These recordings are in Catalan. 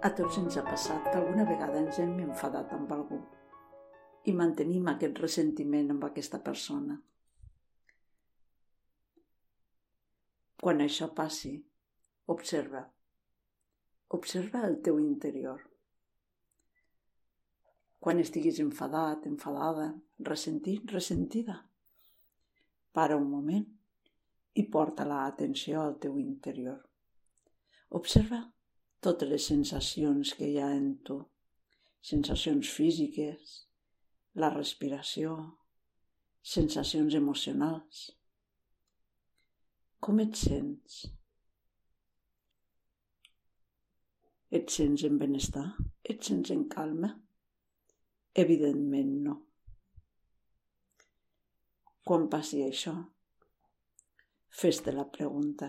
A tots ens ha passat que alguna vegada ens hem enfadat amb algú i mantenim aquest ressentiment amb aquesta persona. Quan això passi, observa. Observa el teu interior. Quan estiguis enfadat, enfadada, ressentit, ressentida, para un moment i porta la atenció al teu interior. Observa totes les sensacions que hi ha en tu, sensacions físiques, la respiració, sensacions emocionals. Com et sents? Et sents en benestar? Et sents en calma? Evidentment no. Quan passi això, fes-te la pregunta.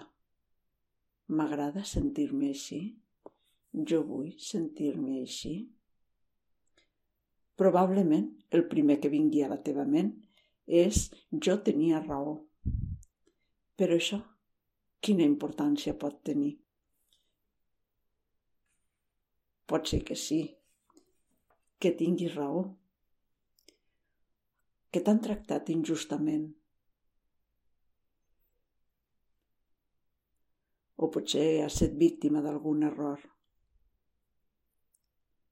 M'agrada sentir-me així? Jo vull sentir-me així? Probablement el primer que vingui a la teva ment és jo tenia raó. Però això, quina importància pot tenir? Pot ser que sí, que tinguis raó, que t'han tractat injustament. O potser has estat víctima d'algun error.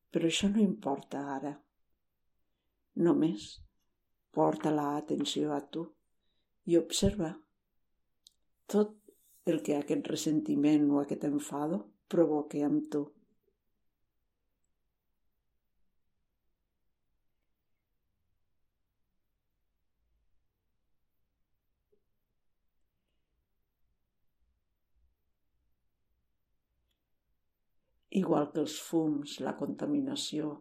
Però això no importa ara. Només porta la atenció a tu i observa tot el que aquest ressentiment o aquest enfado provoque amb tu. Igual que els fums, la contaminació,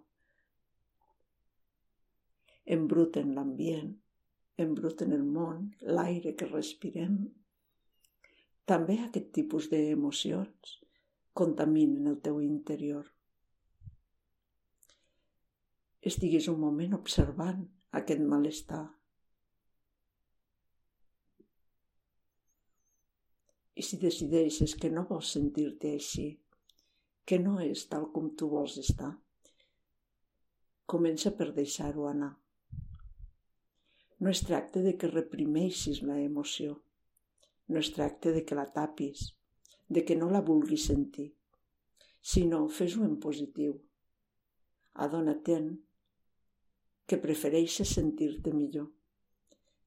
embruten l'ambient, embruten el món, l'aire que respirem. També aquest tipus d'emocions contaminen el teu interior. Estiguis un moment observant aquest malestar. I si decideixes que no vols sentir-te així, que no és tal com tu vols estar. Comença per deixar-ho anar. No es tracta de que reprimeixis la emoció. No es tracta de que la tapis, de que no la vulguis sentir, sinó fes-ho en positiu. Adona-te'n que prefereixes sentir-te millor,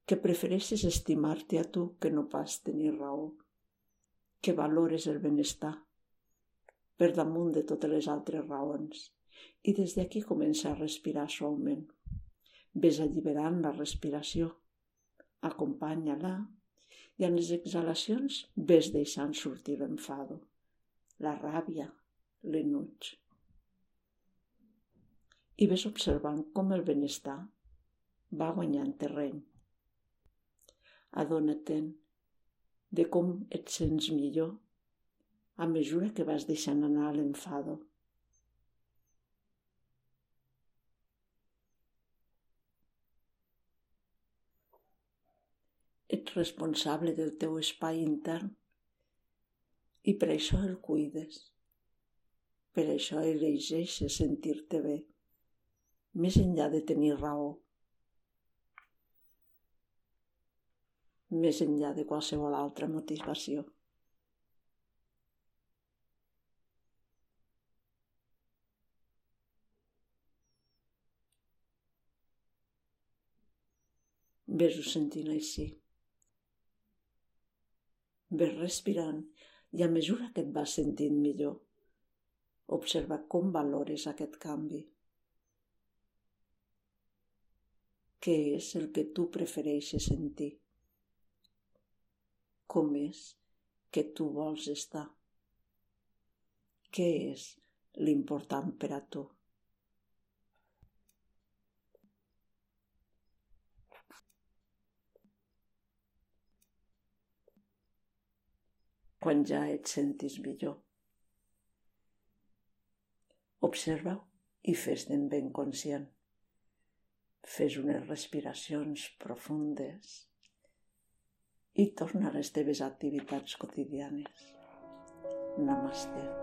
que prefereixes estimar-te a tu que no pas tenir raó, que valores el benestar, per damunt de totes les altres raons. I des d'aquí comença a respirar suaument. Ves alliberant la respiració. Acompanya-la i en les exhalacions ves deixant sortir l'enfado, la ràbia, l'enuig. I ves observant com el benestar va guanyant terreny. Adona-te'n de com et sents millor a mesura que vas deixant anar l'enfado. Ets responsable del teu espai intern i per això el cuides. Per això elegeixes sentir-te bé, més enllà de tenir raó, més enllà de qualsevol altra motivació. Ves-ho sentint així. Ves respirant i a mesura que et vas sentint millor, observa com valores aquest canvi. Què és el que tu prefereixes sentir? Com és que tu vols estar? Què és l'important per a tu? Quan ja et sentis millor. Observa-ho i fes-te'n ben conscient. Fes unes respiracions profundes i torna a les teves activitats quotidianes. Namaste.